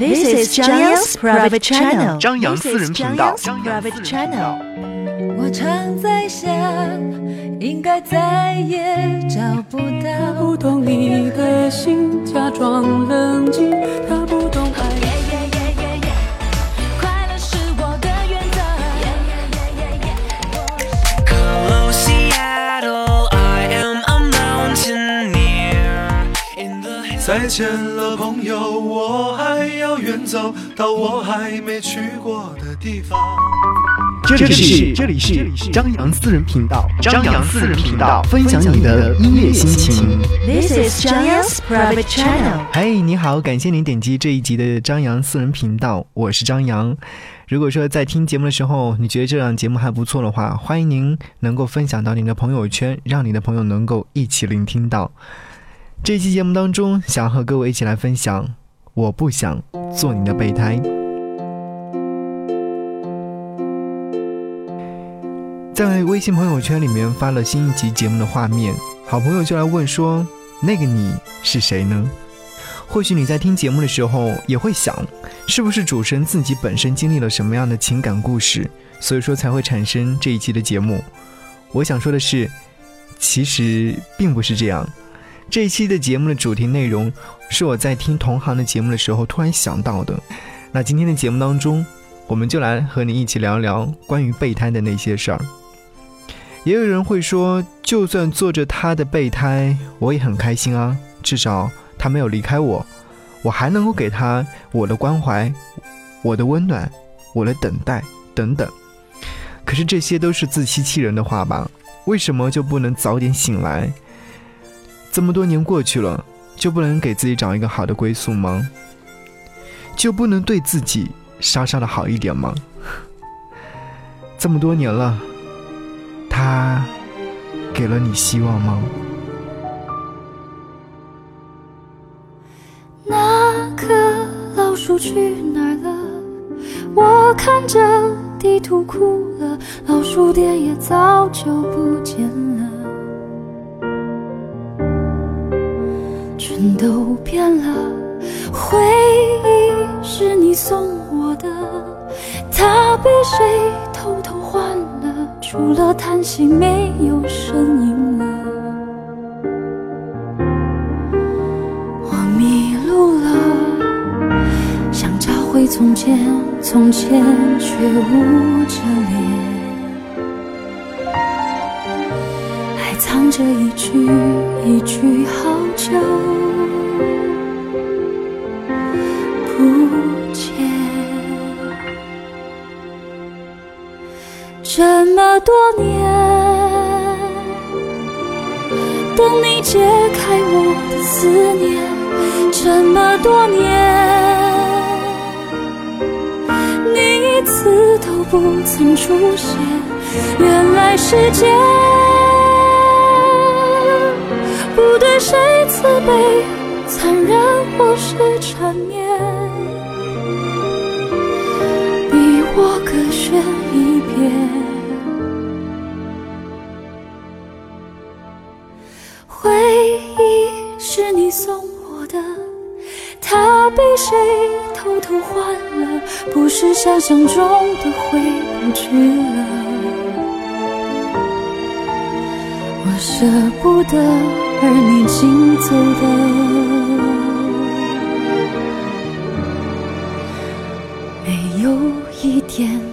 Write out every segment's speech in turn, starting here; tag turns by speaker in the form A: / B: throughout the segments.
A: This is 张扬 private channel。
B: 张扬私人频道。
A: 张扬 private channel。
C: 我常在想，应该再也找不到。
D: 不懂你的心，假装冷静。
E: 见了，朋友，我还要远走到我还没去过的地方。
B: 这里是这里是张扬私人频道，张扬私人频道，分享你的音乐心情。
A: This is 张扬 private channel。
B: 嘿，你好，感谢您点击这一集的张扬私人频道，我是张扬。如果说在听节目的时候，你觉得这档节目还不错的话，欢迎您能够分享到您的朋友圈，让你的朋友能够一起聆听到。这期节目当中，想和各位一起来分享，我不想做你的备胎。在微信朋友圈里面发了新一集节目的画面，好朋友就来问说：“那个你是谁呢？”或许你在听节目的时候也会想，是不是主持人自己本身经历了什么样的情感故事，所以说才会产生这一期的节目？我想说的是，其实并不是这样。这一期的节目的主题内容是我在听同行的节目的时候突然想到的。那今天的节目当中，我们就来和你一起聊聊关于备胎的那些事儿。也有人会说，就算做着他的备胎，我也很开心啊，至少他没有离开我，我还能够给他我的关怀、我的温暖、我的等待等等。可是这些都是自欺欺人的话吧？为什么就不能早点醒来？这么多年过去了，就不能给自己找一个好的归宿吗？就不能对自己稍稍的好一点吗？这么多年了。他给了你希望吗？
C: 那颗老鼠去哪儿了？我看着地图哭了，老鼠店也早就不见了，全都变了。回忆是你送我的，它被谁偷偷换了？除了叹息，没有声音了。我迷路了，想找回从前，从前却捂着脸，藏着一句一句好久不见。这么多年，等你解开我的思念。这么多年，你一次都不曾出现。原来世界不对谁慈悲、残忍或是缠绵，你我各选一边。回忆是你送我的，它被谁偷偷换了？不是想象中的回不去了。我舍不得，而你竟走的。没有一点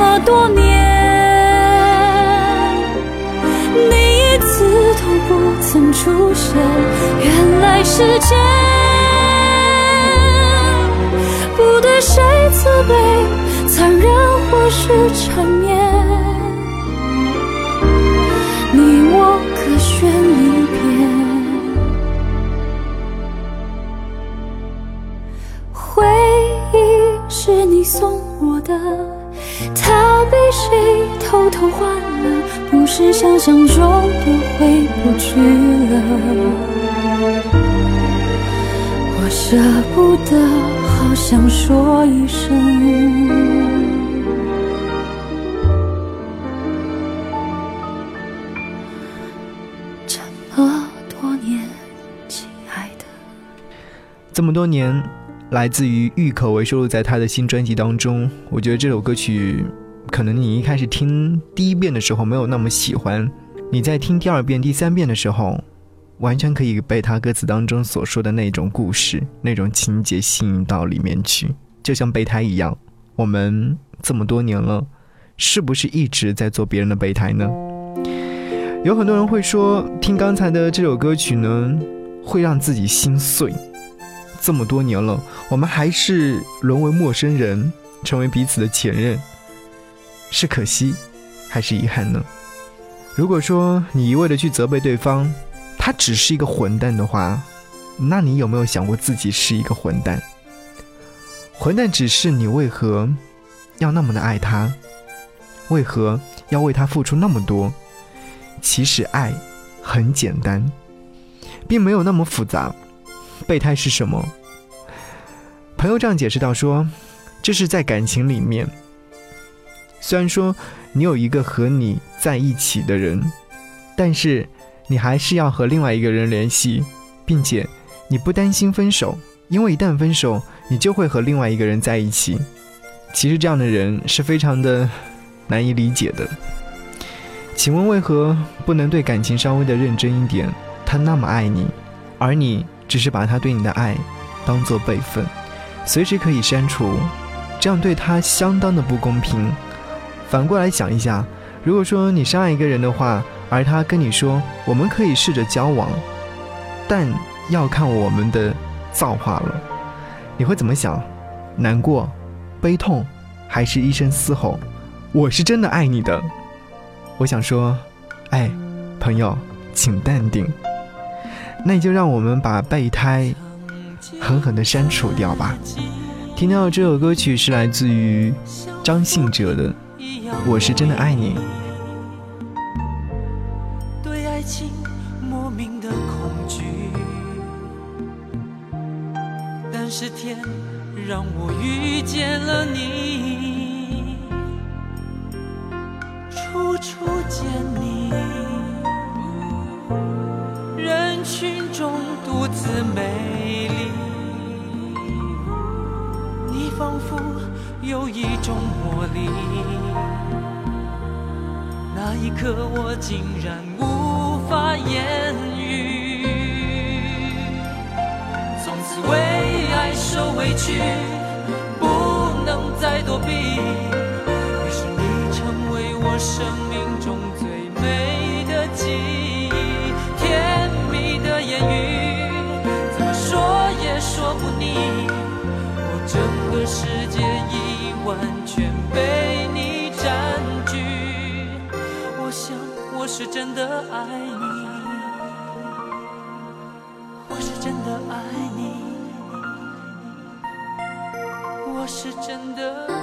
C: 么多年，你一次都不曾出现。原来时间不对谁慈悲、残忍或是缠绵，你我各选一边。是想象中的回不去了。我舍不得，好想说一声。这么多年，亲爱的。
B: 这么多年，来自于郁可唯收录在他的新专辑当中。我觉得这首歌曲，可能你一开始听第一遍的时候没有那么喜欢，你在听第二遍、第三遍的时候，完全可以被他歌词当中所说的那种故事、那种情节吸引到里面去，就像备胎一样。我们这么多年了，是不是一直在做别人的备胎呢？有很多人会说，听刚才的这首歌曲呢，会让自己心碎。这么多年了，我们还是沦为陌生人，成为彼此的前任，是可惜，还是遗憾呢？如果说你一味的去责备对方，他只是一个混蛋的话，那你有没有想过自己是一个混蛋？混蛋只是你为何要那么的爱他？为何要为他付出那么多？其实爱很简单，并没有那么复杂。备胎是什么？朋友这样解释到说，这是在感情里面，虽然说你有一个和你在一起的人，但是你还是要和另外一个人联系，并且你不担心分手，因为一旦分手，你就会和另外一个人在一起。其实这样的人是非常的难以理解的。请问为何不能对感情稍微的认真一点？他那么爱你，而你只是把他对你的爱当做备份，随时可以删除，这样对他相当的不公平。反过来想一下，如果说你深爱一个人的话，而他跟你说我们可以试着交往，但要看我们的造化了，你会怎么想？难过、悲痛，还是一声嘶吼？我是真的爱你的。我想说，哎，朋友，请淡定。那你就让我们把备胎狠狠地删除掉吧。听到这首歌曲是来自于张信哲的《我是真的爱你》。
F: 对爱情莫名的恐惧，但是天让我遇见了你，处处见你，人群中独自美丽，你仿佛有一种魔力。可，我竟然无法言语。从此为爱受委屈，不能再躲避。于是你成为我生是真的爱你，我是真的爱你，我是真的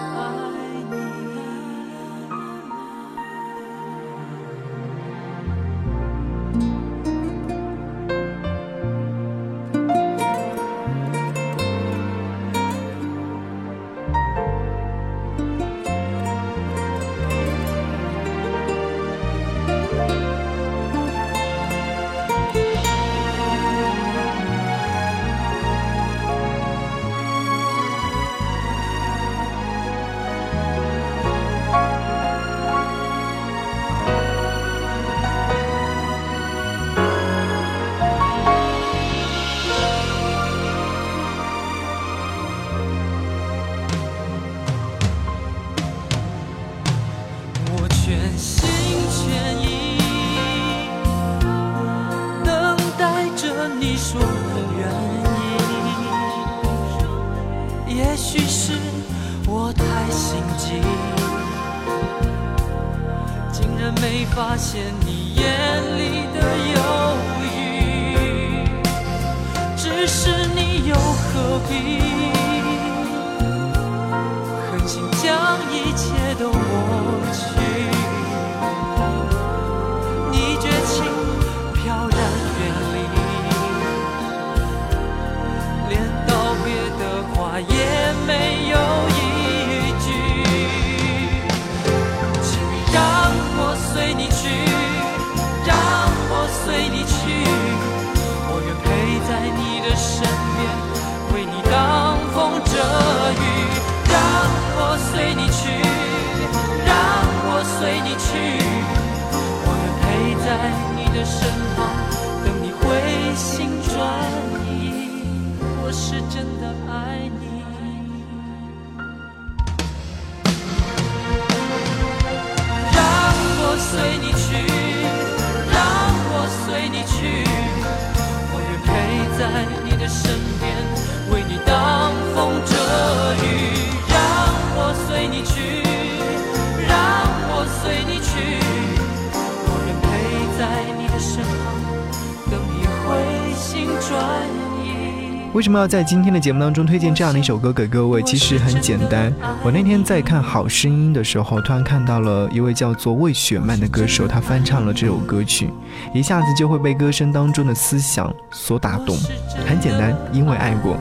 G: 为
B: 什么要在今天的节目当中推荐这样的一首歌给各位？其实很简单，我那天在看《好声音》的时候，突然看到了一位叫做魏雪曼的歌手，他翻唱了这首歌曲，一下子就会被歌声当中的思想所打动。很简单，因为爱过，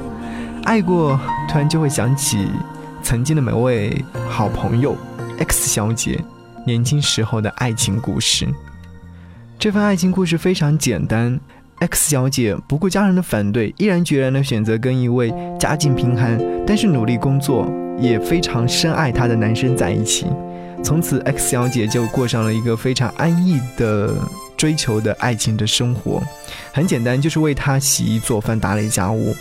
B: 爱过，突然就会想起曾经的每位好朋友 X 小姐年轻时候的爱情故事。这份爱情故事非常简单。X 小姐不顾家人的反对，毅然决然地选择跟一位家境贫寒，但是努力工作，也非常深爱她的男生在一起。从此，X 小姐就过上了一个非常安逸的追求的爱情的生活。很简单，就是为他洗衣做饭、打理家务。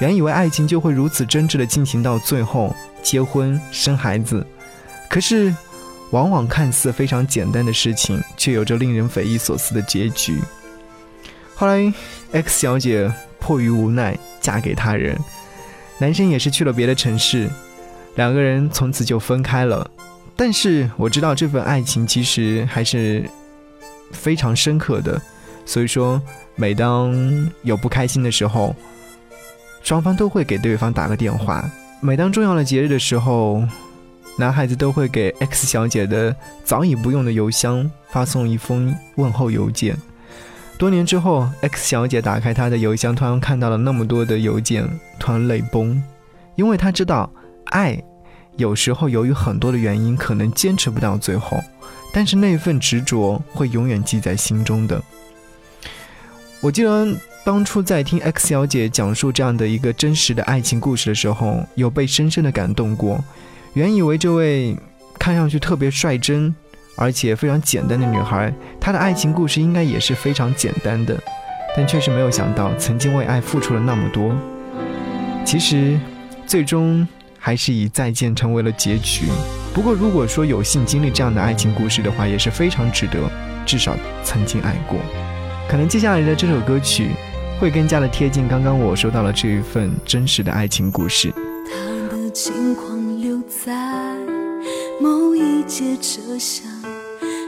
B: 原以为爱情就会如此真挚地进行到最后，结婚生孩子。可是，往往看似非常简单的事情，却有着令人匪夷所思的结局。后来，X 小姐迫于无奈嫁给他人，男生也是去了别的城市，两个人从此就分开了。但是我知道这份爱情其实还是非常深刻的，所以说每当有不开心的时候，双方都会给对方打个电话。每当重要的节日的时候，男孩子都会给 X 小姐的早已不用的邮箱发送一封问候邮件。多年之后，X 小姐打开她的邮箱，突然看到了那么多的邮件，突然泪崩，因为她知道，爱有时候由于很多的原因，可能坚持不到最后，但是那份执着会永远记在心中的。我记得当初在听 X 小姐讲述这样的一个真实的爱情故事的时候，有被深深的感动过。原以为这位看上去特别率真。而且非常简单的女孩，她的爱情故事应该也是非常简单的，但确实没有想到曾经为爱付出了那么多。其实，最终还是以再见成为了结局。不过，如果说有幸经历这样的爱情故事的话，也是非常值得。至少曾经爱过。可能接下来的这首歌曲会更加的贴近刚刚我说到了这一份真实的爱情故事。
H: 他的轻狂留在某一节车厢，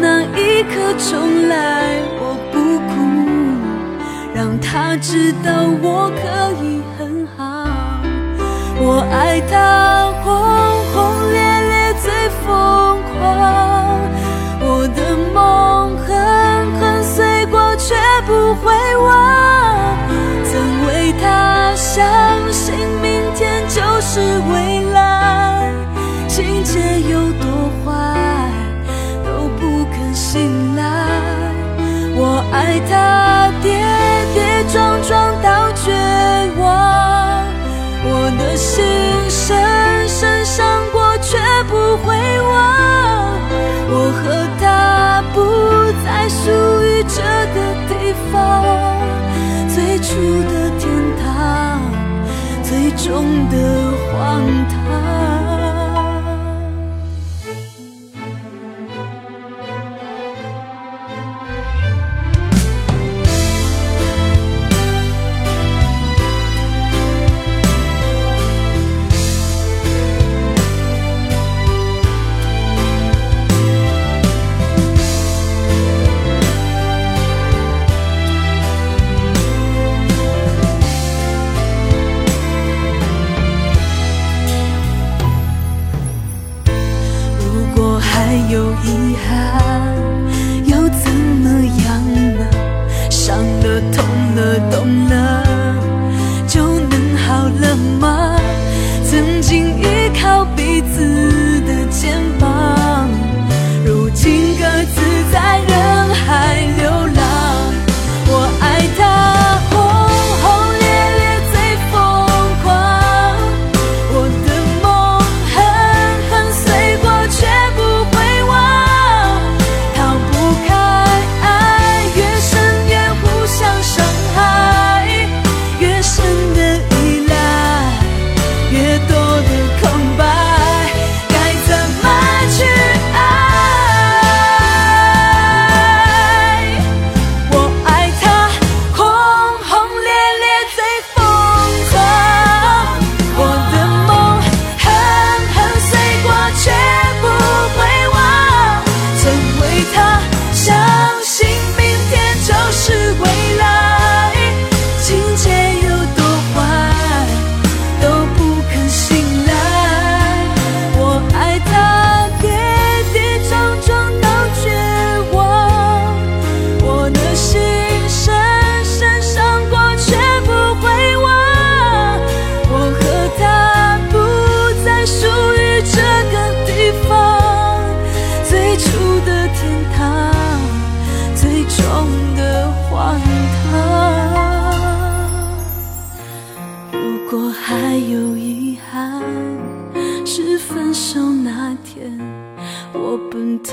H: 那一刻重来，我不哭，让他知道我可以很好。我爱他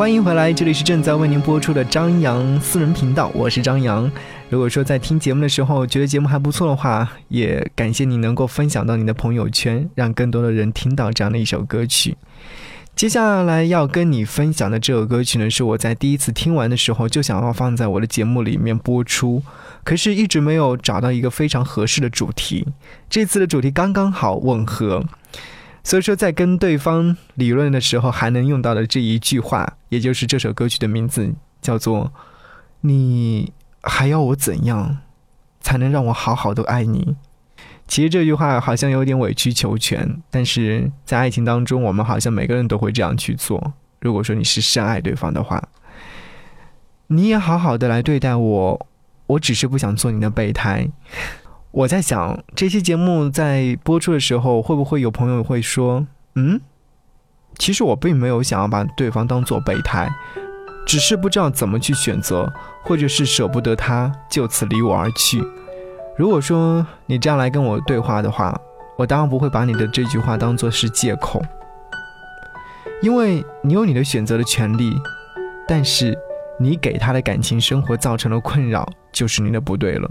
B: 欢迎回来，这里是正在为您播出的张扬私人频道，我是张扬。如果说在听节目的时候觉得节目还不错的话，也感谢你能够分享到你的朋友圈，让更多的人听到这样的一首歌曲。接下来要跟你分享的这首歌曲呢，是我在第一次听完的时候就想要放在我的节目里面播出，可是一直没有找到一个非常合适的主题。这次的主题刚刚好吻合，所以说在跟对方理论的时候还能用到的这一句话，也就是这首歌曲的名字，叫做“你还要我怎样才能让我好好的爱你？”其实这句话好像有点委曲求全，但是在爱情当中，我们好像每个人都会这样去做。如果说你是深爱对方的话，你也好好的来对待我，我只是不想做你的备胎。我在想，这期节目在播出的时候，会不会有朋友会说：“嗯，其实我并没有想要把对方当做备胎，只是不知道怎么去选择，或者是舍不得他就此离我而去。”如果说你这样来跟我对话的话，我当然不会把你的这句话当做是借口，因为你有你的选择的权利，但是你给他的感情生活造成了困扰，就是你的不对了。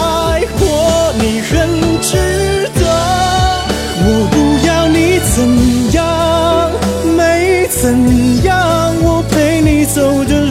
E: 怎样，没怎样，我陪你走的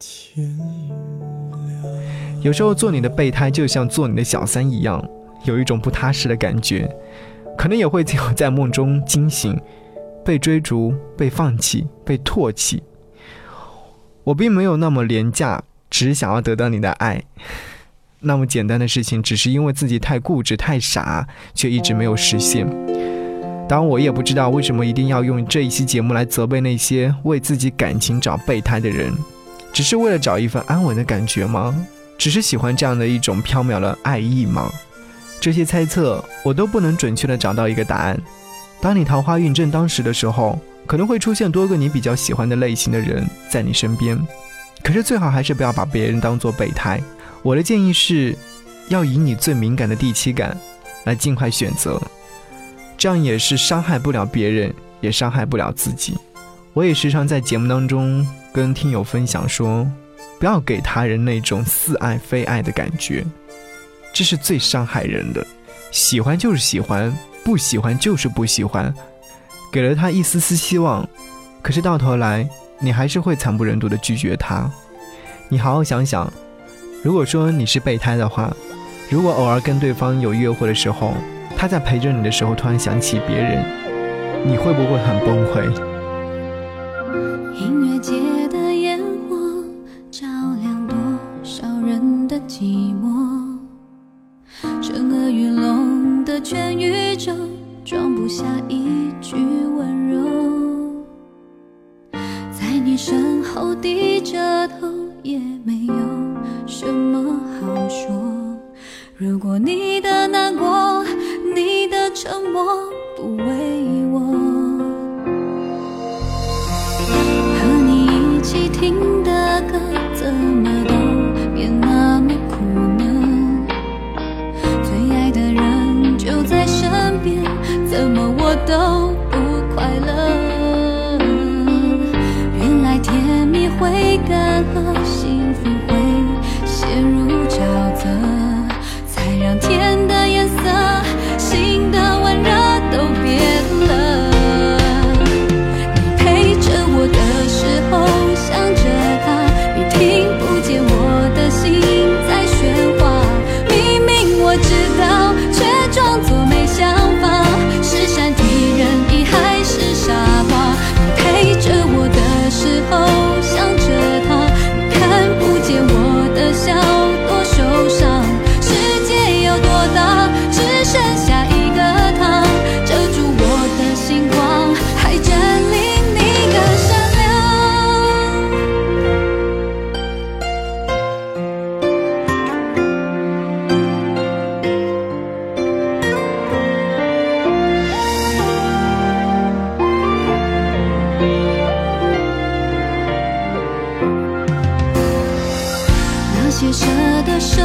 E: 天。
B: 有时候做你的备胎就像做你的小三一样，有一种不踏实的感觉，可能也会最后在梦中惊醒，被追逐、被放弃、被唾弃。我并没有那么廉价，只想要得到你的爱。那么简单的事情，只是因为自己太固执、太傻，却一直没有实现。当然，我也不知道为什么一定要用这一期节目来责备那些为自己感情找备胎的人，只是为了找一份安稳的感觉吗？只是喜欢这样的一种缥缈的爱意吗？这些猜测我都不能准确的找到一个答案。当你桃花运正当时的时候，可能会出现多个你比较喜欢的类型的人在你身边，可是最好还是不要把别人当做备胎。我的建议是，要以你最敏感的第七感来尽快选择，这样也是伤害不了别人，也伤害不了自己。我也时常在节目当中跟听友分享说，不要给他人那种似爱非爱的感觉，这是最伤害人的。喜欢就是喜欢，不喜欢就是不喜欢，给了他一丝丝希望，可是到头来你还是会惨不忍睹的拒绝他。你好好想想。如果说你是备胎的话，如果偶尔跟对方有约会的时候，他在陪着你的时候突然想起别人，你会不会很崩溃？
C: 音乐节的烟火照亮多少人的寂寞，震耳欲聋的全宇宙装不下一句温柔，在你身后低着头也没有什么好说。如果你的难过，你的沉默不为我。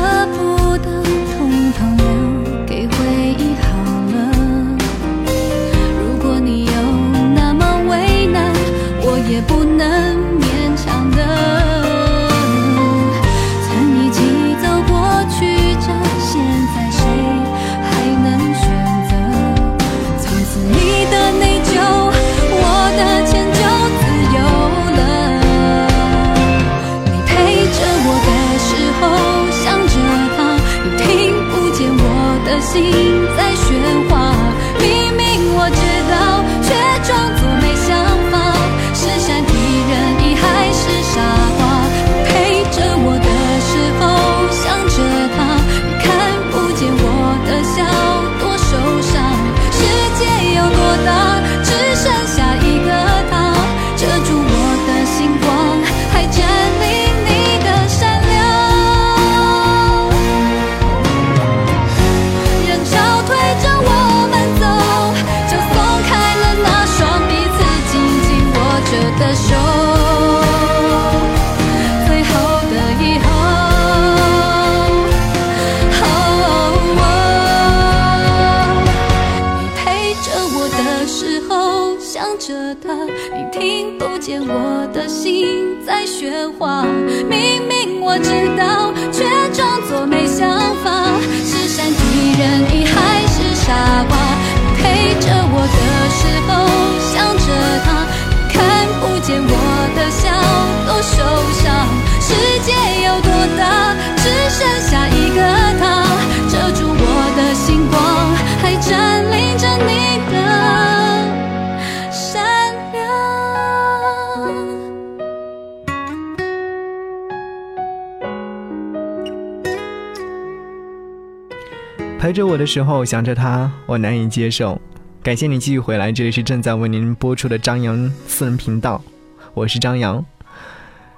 C: 得的手。最后的以后。你陪着我的时候，想着他，你听不见我的心在喧哗。明明我知道，受伤。世界有多大，只剩下一个他，遮住我的星光，还占领着你的善良。
B: 陪着我的时候，想着他，我难以接受。感谢你继续回来，这里是正在为您播出的张扬私人频道，我是张扬。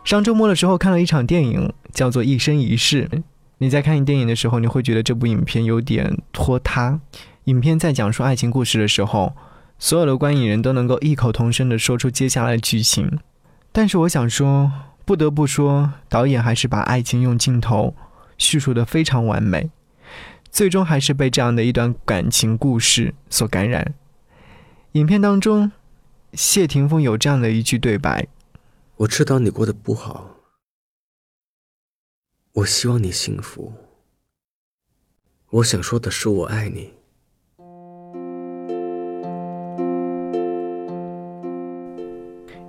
B: 上周末的时候看了一场电影，叫做《一生一世》。你在看电影的时候，你会觉得这部影片有点拖沓。影片在讲述爱情故事的时候，所有的观影人都能够异口同声地说出接下来的剧情。但是我想说，不得不说，导演还是把爱情用镜头叙述得非常完美。最终还是被这样的一段感情故事所感染。影片当中，谢霆锋有这样的一句对白
I: 我知道你过得不好，我希望你幸福。我想说的是，我爱你。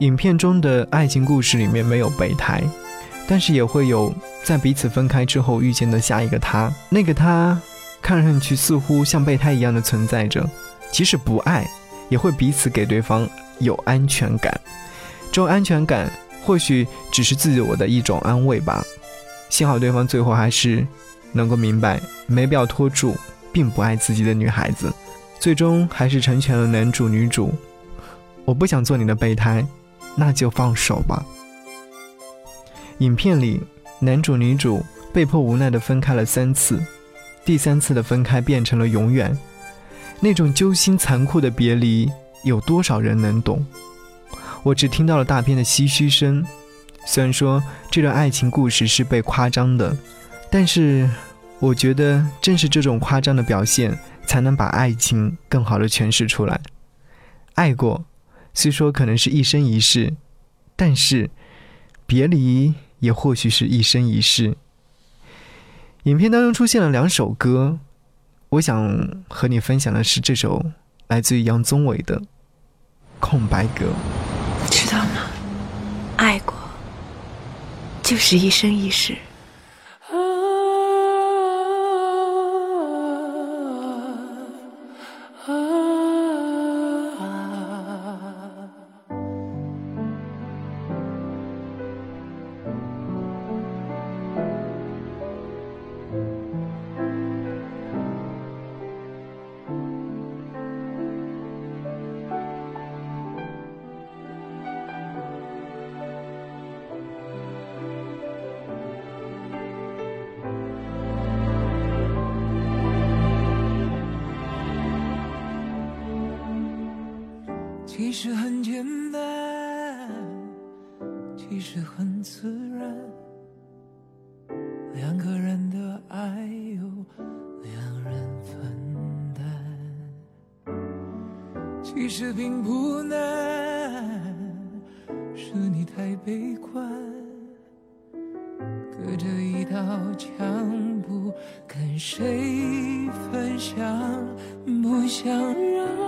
B: 影片中的爱情故事里面没有备胎，但是也会有在彼此分开之后遇见的下一个他。那个他看上去似乎像备胎一样的存在着，即使不爱，也会彼此给对方有安全感。这种安全感或许只是自我的一种安慰吧。幸好对方最后还是能够明白，没必要拖住并不爱自己的女孩子，最终还是成全了男主女主。我不想做你的备胎，那就放手吧。影片里，男主女主被迫无奈地分开了三次，第三次的分开变成了永远。那种揪心残酷的别离，有多少人能懂？我只听到了大片的唏嘘声。虽然说这段爱情故事是被夸张的，但是我觉得正是这种夸张的表现，才能把爱情更好的诠释出来。爱过，虽说可能是一生一世，但是别离。也或许是一生一世。影片当中出现了两首歌，我想和你分享的是这首来自于杨宗纬的《空白格》。
J: 知道吗？爱过就是一生一世。
D: 其实很简单，其实很自然，两个人的爱由两人分担。其实并不难，是你太悲观，隔着一道墙不跟谁分享，不想让。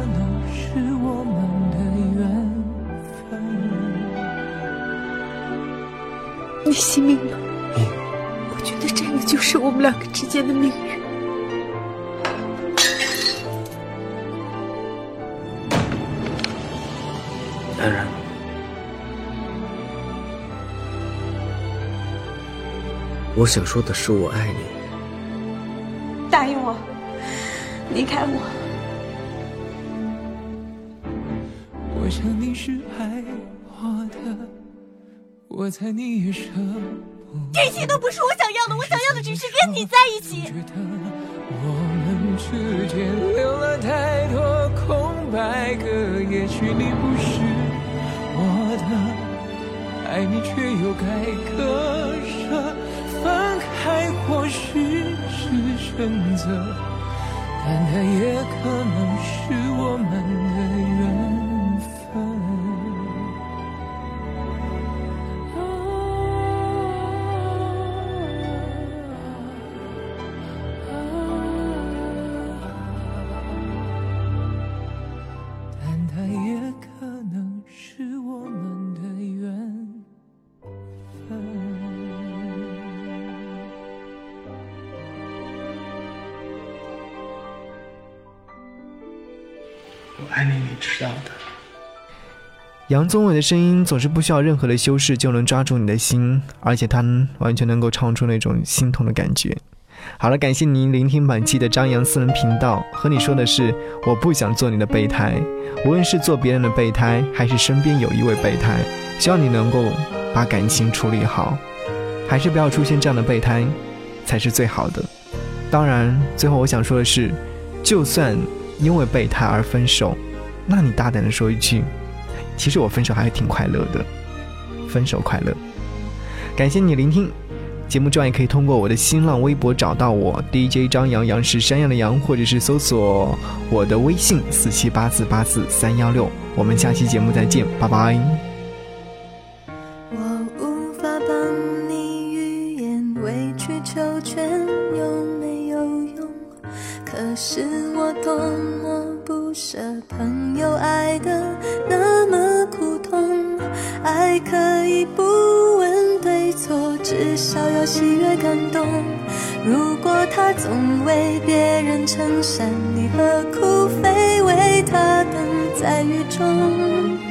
J: 你信命吗？我觉得这个就是我们两个之间的命运。
I: 当然。我想说的是，我爱你。
J: 答应我，离开。我
D: 我猜你也舍不得。
A: 这些都不是我想要的，我想要的只是跟你在一起。
D: 觉得我们之间留了太多空白格，也许你不是我的，爱你却又该割舍。分开或许是选择，但它也可能是我们的
E: 爱你，你知道的。
B: 杨宗纬的声音总是不需要任何的修饰就能抓住你的心，而且他完全能够唱出那种心痛的感觉。好了，感谢您聆听本期的张扬私人频道，和你说的是，我不想做你的备胎，无论是做别人的备胎，还是身边有一位备胎，希望你能够把感情处理好，还是不要出现这样的备胎，才是最好的。当然，最后我想说的是，就算因为备胎而分手，那你大胆的说一句。其实我分手还是挺快乐的，分手快乐。感谢你聆听。节目之外，也可以通过我的新浪微博找到我 DJ 张阳阳是山羊的羊，或者是搜索我的微信四七八四八四三幺六。我们下期节目再见，拜拜。
H: 不问对错，至少有喜悦感动。如果他总为别人撑伞，你何苦非为他等在雨中？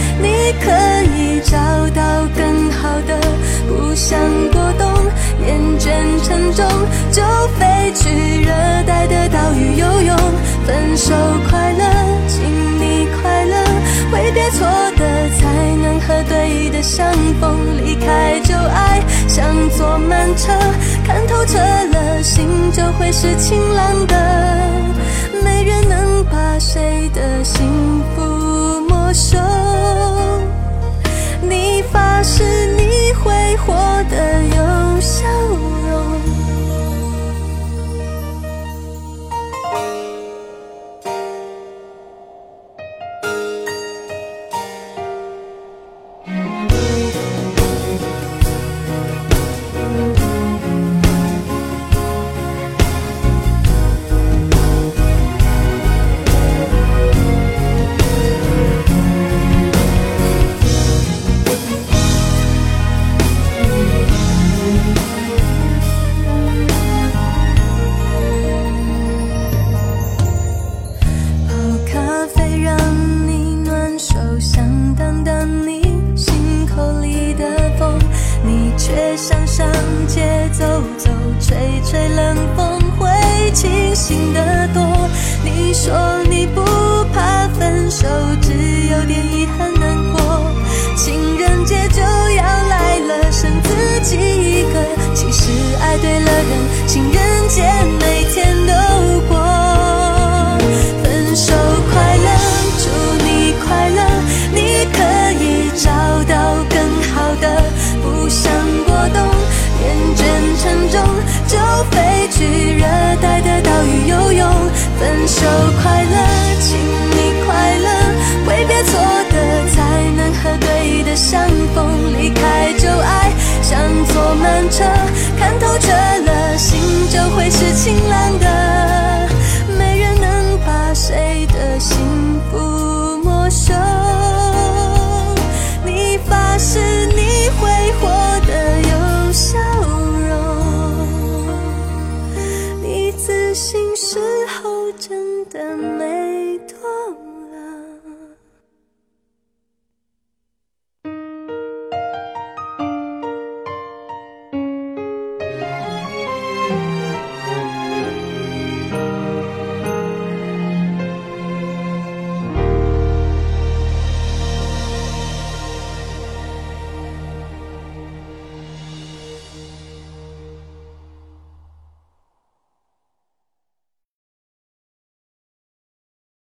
H: 你可以找到更好的。不想过冬，厌倦沉重，就飞去热带的岛屿游泳。分手快乐，请你快乐，挥别错的，才能和对的相逢。离开旧爱，像坐慢车，看透彻了，心就会是晴朗的。没人能把谁的幸福